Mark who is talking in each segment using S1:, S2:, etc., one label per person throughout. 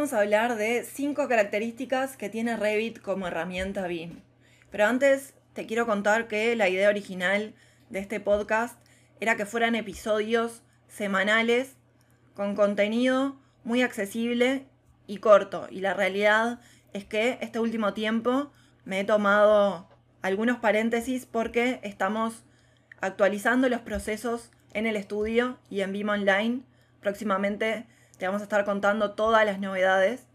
S1: Vamos a hablar de 5 características que tiene Revit como herramienta BIM. Pero antes te quiero contar que la idea original de este podcast era que fueran episodios semanales con contenido muy accesible y corto. Y la realidad es que este último tiempo me he tomado algunos paréntesis porque estamos actualizando los procesos en el estudio y en BIM Online. Próximamente te vamos a estar contando todas las novedades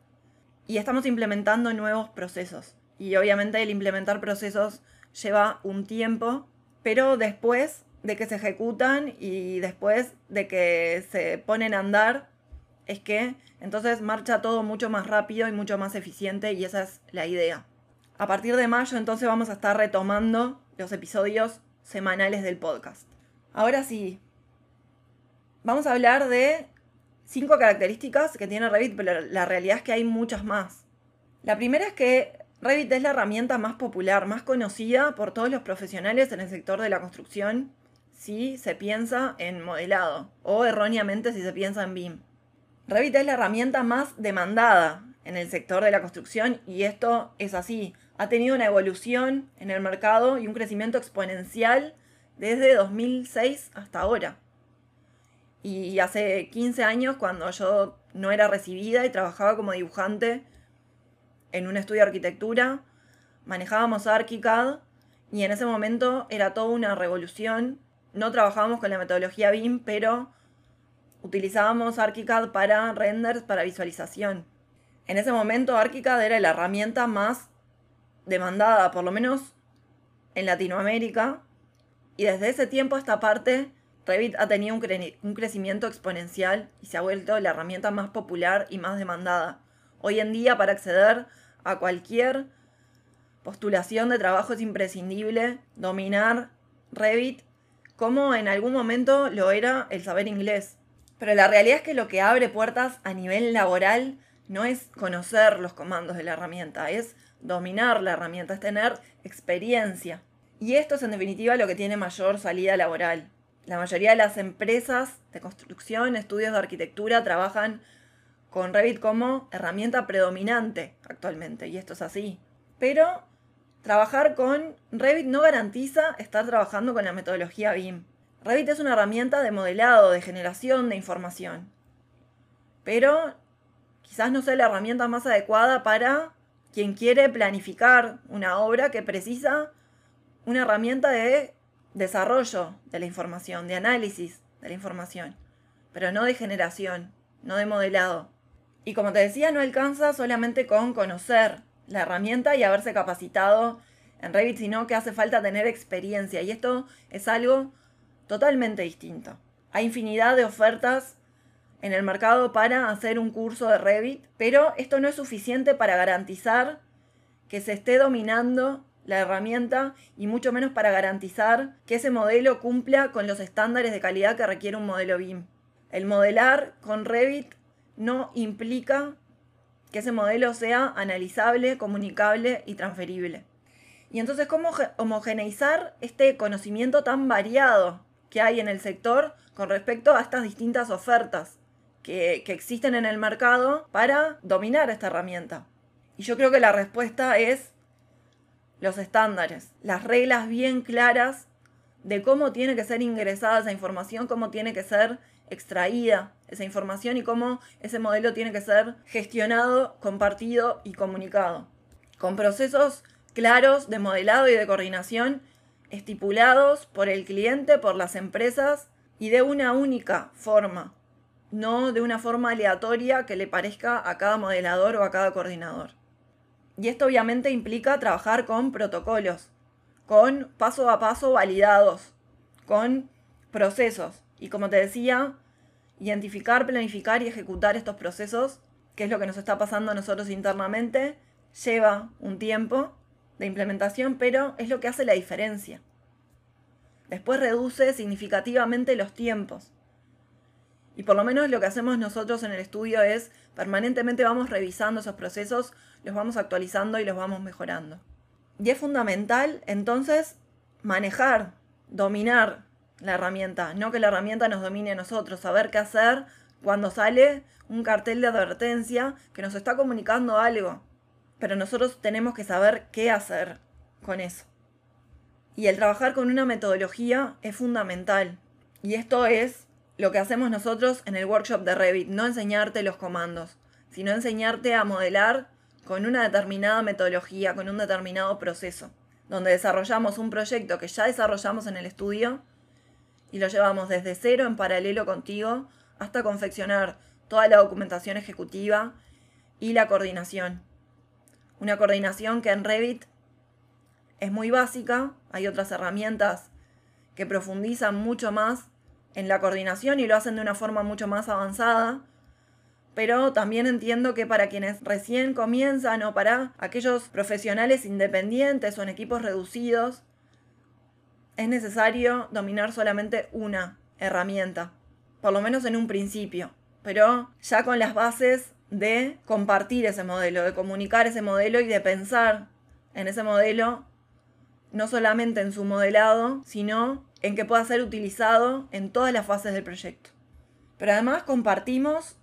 S1: y estamos implementando nuevos procesos. Y obviamente el implementar procesos lleva un tiempo, pero después de que se ejecutan y después de que se ponen a andar, es que entonces marcha todo mucho más rápido y mucho más eficiente y esa es la idea. A partir de mayo entonces vamos a estar retomando los episodios semanales del podcast. Ahora sí, vamos a hablar de cinco características que tiene Revit, pero la realidad es que hay muchas más. La primera es que Revit es la herramienta más popular, más conocida por todos los profesionales en el sector de la construcción si se piensa en modelado o erróneamente si se piensa en BIM. Revit es la herramienta más demandada en el sector de la construcción y esto es así. Ha tenido una evolución en el mercado y un crecimiento exponencial desde 2006 hasta ahora. Y hace 15 años, cuando yo no era recibida y trabajaba como dibujante en un estudio de arquitectura, manejábamos ArchiCAD y en ese momento era toda una revolución no trabajábamos con la metodología BIM, pero utilizábamos ArchiCAD para renders, para visualización. En ese momento ArchiCAD era la herramienta más demandada, por lo menos en Latinoamérica, y desde ese tiempo esta parte Revit ha tenido un, un, crecimiento exponencial y se ha vuelto la herramienta más popular y más demandada. Hoy en día para acceder a cualquier postulación de trabajo es imprescindible dominar Revit como en algún momento lo era el saber inglés. Pero la realidad es que lo que abre puertas a nivel laboral no es conocer los comandos de la herramienta, es dominar la herramienta, es tener experiencia. Y esto es en definitiva lo que tiene mayor salida laboral. La mayoría de las empresas de construcción, estudios de arquitectura trabajan con Revit como herramienta predominante actualmente, y esto es así. Pero Trabajar con Revit no garantiza estar trabajando con la metodología BIM. Revit es una herramienta de modelado, de generación de información. Pero quizás no sea la herramienta más adecuada para quien quiere planificar una obra que precisa una herramienta de desarrollo de la información, de análisis de la información, pero no de generación, no de modelado. Y como te decía, no alcanza solamente con conocer la herramienta y haberse capacitado en Revit, sino que hace falta tener experiencia. Y esto es algo totalmente distinto. Hay infinidad de ofertas en el mercado para hacer un curso de Revit, pero esto no es suficiente para garantizar que se esté dominando la herramienta y mucho menos para garantizar que ese modelo cumpla con los estándares de calidad que requiere un modelo BIM. El modelar con Revit no implica que ese modelo sea analizable, comunicable y transferible. Y entonces, ¿cómo homogeneizar este conocimiento tan variado que hay en el sector con respecto a estas distintas ofertas que, que existen en el mercado para dominar esta herramienta? Y yo creo que la respuesta es los estándares, las reglas bien claras de cómo tiene que ser ingresada esa información, cómo tiene que ser extraída esa información y cómo ese modelo tiene que ser gestionado, compartido y comunicado. Con procesos claros de modelado y de coordinación estipulados por el cliente, por las empresas y de una única forma, no de una forma aleatoria que le parezca a cada modelador o a cada coordinador. Y esto obviamente implica trabajar con protocolos, con paso a paso validados, con procesos Y como te decía, identificar, planificar y ejecutar estos procesos, que es lo que nos está pasando a nosotros internamente, lleva un tiempo de implementación, pero es lo que hace la diferencia. Después reduce significativamente los tiempos. Y por lo menos lo que hacemos nosotros en el estudio es permanentemente vamos revisando esos procesos, los vamos actualizando y los vamos mejorando. Y es fundamental entonces manejar, dominar la herramienta, no que la herramienta nos domine a nosotros, saber qué hacer cuando sale un cartel de advertencia que nos está comunicando algo. Pero nosotros tenemos que saber qué hacer con eso. Y el trabajar con una metodología es fundamental. Y esto es lo que hacemos nosotros en el workshop de Revit, no enseñarte los comandos, sino enseñarte a modelar con una determinada metodología, con un determinado proceso, donde desarrollamos un proyecto que ya desarrollamos en el estudio y lo llevamos desde cero en paralelo contigo hasta confeccionar toda la documentación ejecutiva y la coordinación. Una coordinación que en Revit es muy básica, hay otras herramientas que profundizan mucho más en la coordinación y lo hacen de una forma mucho más avanzada, pero también entiendo que para quienes recién comienzan o para aquellos profesionales independientes o en equipos reducidos, es necesario dominar solamente una herramienta, por lo menos en un principio, pero ya con las bases de compartir ese modelo, de comunicar ese modelo y de pensar en ese modelo no solamente en su modelado, sino en que pueda ser utilizado en todas las fases del proyecto. Pero además compartimos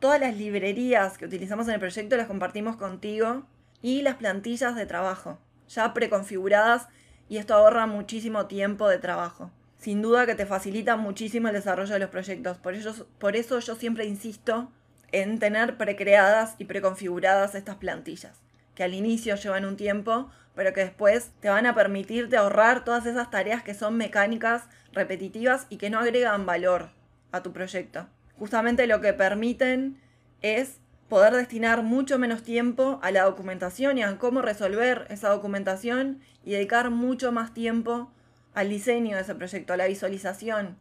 S1: todas las librerías que utilizamos en el proyecto, las compartimos contigo y las plantillas de trabajo, ya preconfiguradas y esto ahorra muchísimo tiempo de trabajo. Sin duda que te facilita muchísimo el desarrollo de los proyectos. Por, por eso yo siempre insisto en tener precreadas y preconfiguradas estas plantillas, que al inicio llevan un tiempo, pero que después te van a permitirte ahorrar todas esas tareas que son mecánicas, repetitivas y que no agregan valor a tu proyecto. Justamente lo que permiten es poder destinar mucho menos tiempo a la documentación y a cómo resolver esa documentación y dedicar mucho más tiempo al diseño de ese proyecto, a la visualización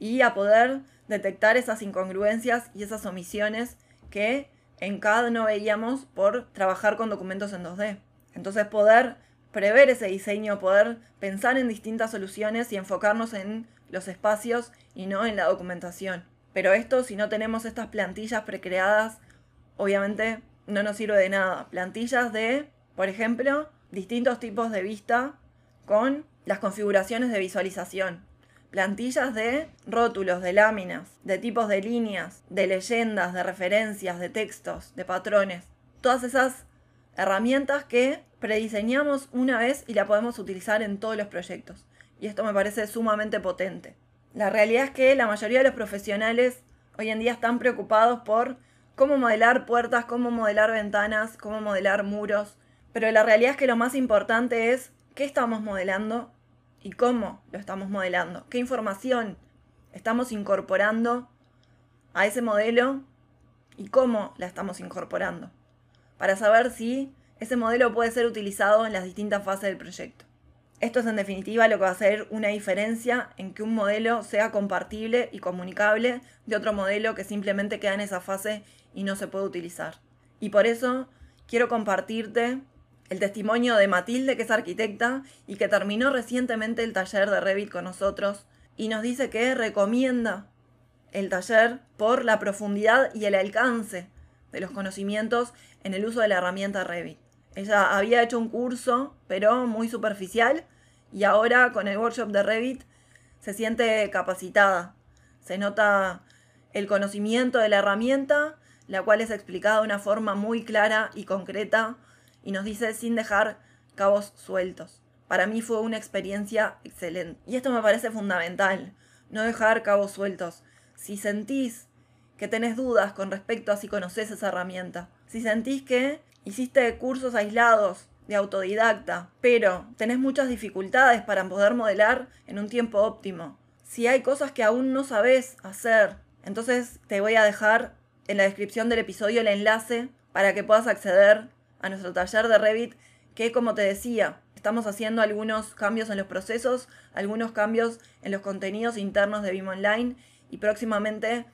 S1: y a poder detectar esas incongruencias y esas omisiones que en CAD no veíamos por trabajar con documentos en 2D. Entonces poder prever ese diseño, poder pensar en distintas soluciones y enfocarnos en los espacios y no en la documentación. Pero esto, si no tenemos estas plantillas precreadas, obviamente no nos sirve de nada. Plantillas de, por ejemplo, distintos tipos de vista con las configuraciones de visualización. Plantillas de rótulos, de láminas, de tipos de líneas, de leyendas, de referencias, de textos, de patrones. Todas esas herramientas que prediseñamos una vez y la podemos utilizar en todos los proyectos. Y esto me parece sumamente potente. La realidad es que la mayoría de los profesionales hoy en día están preocupados por cómo modelar puertas, cómo modelar ventanas, cómo modelar muros. Pero la realidad es que lo más importante es qué estamos modelando y cómo lo estamos modelando. Qué información estamos incorporando a ese modelo y cómo la estamos incorporando para saber si ese modelo puede ser utilizado en las distintas fases del proyecto. Esto es en definitiva lo que va a hacer una diferencia en que un modelo sea compartible y comunicable de otro modelo que simplemente queda en esa fase y no se puede utilizar. Y por eso quiero compartirte el testimonio de Matilde, que es arquitecta y que terminó recientemente el taller de Revit con nosotros y nos dice que recomienda el taller por la profundidad y el alcance de los conocimientos en el uso de la herramienta Revit. Ella había hecho un curso, pero muy superficial, y ahora con el workshop de Revit se siente capacitada. Se nota el conocimiento de la herramienta, la cual es explicada de una forma muy clara y concreta, y nos dice sin dejar cabos sueltos. Para mí fue una experiencia excelente. Y esto me parece fundamental, no dejar cabos sueltos. Si sentís que tenés dudas con respecto a si conoces esa herramienta. Si sentís que hiciste cursos aislados de autodidacta, pero tenés muchas dificultades para poder modelar en un tiempo óptimo. Si hay cosas que aún no sabes hacer, entonces te voy a dejar en la descripción del episodio el enlace para que puedas acceder a nuestro taller de Revit que, como te decía, estamos haciendo algunos cambios en los procesos, algunos cambios en los contenidos internos de BIM Online y próximamente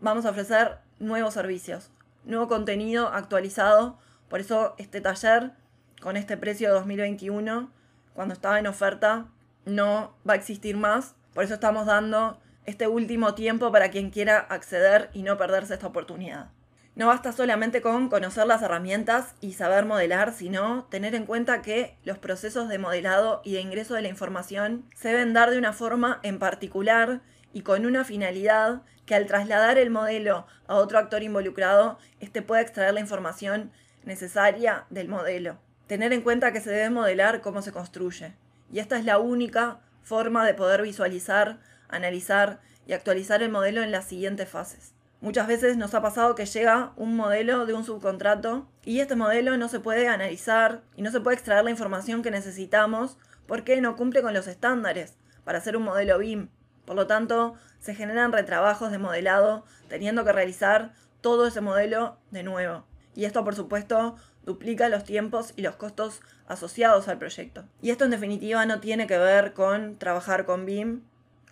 S1: vamos a ofrecer nuevos servicios, nuevo contenido actualizado. Por eso este taller con este precio de 2021, cuando estaba en oferta, no va a existir más. Por eso estamos dando este último tiempo para quien quiera acceder y no perderse esta oportunidad. No basta solamente con conocer las herramientas y saber modelar, sino tener en cuenta que los procesos de modelado y de ingreso de la información se deben dar de una forma en particular y con una finalidad que al trasladar el modelo a otro actor involucrado, éste pueda extraer la información necesaria del modelo. Tener en cuenta que se debe modelar cómo se construye. Y esta es la única forma de poder visualizar, analizar y actualizar el modelo en las siguientes fases. Muchas veces nos ha pasado que llega un modelo de un subcontrato y este modelo no se puede analizar y no se puede extraer la información que necesitamos porque no cumple con los estándares para hacer un modelo BIM. Por lo tanto, se generan retrabajos de modelado teniendo que realizar todo ese modelo de nuevo. Y esto, por supuesto, duplica los tiempos y los costos asociados al proyecto. Y esto en definitiva no tiene que ver con trabajar con BIM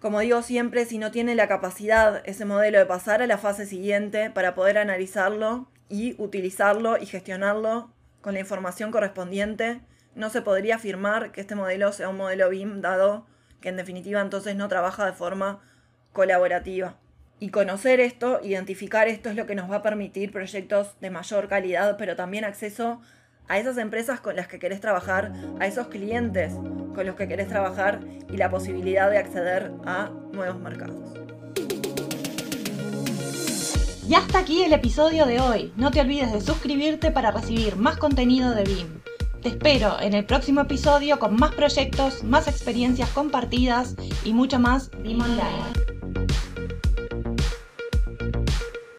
S1: como digo siempre, si no tiene la capacidad ese modelo de pasar a la fase siguiente para poder analizarlo y utilizarlo y gestionarlo con la información correspondiente, no se podría afirmar que este modelo sea un modelo BIM dado que en definitiva entonces no trabaja de forma colaborativa. Y conocer esto, identificar esto es lo que nos va a permitir proyectos de mayor calidad, pero también acceso a esas empresas con las que querés trabajar, a esos clientes con los que querés trabajar y la posibilidad de acceder a nuevos mercados.
S2: Y hasta aquí el episodio de hoy. No te olvides de suscribirte para recibir más contenido de BIM. Te espero en el próximo episodio con más proyectos, más experiencias compartidas y mucho más BIM Online.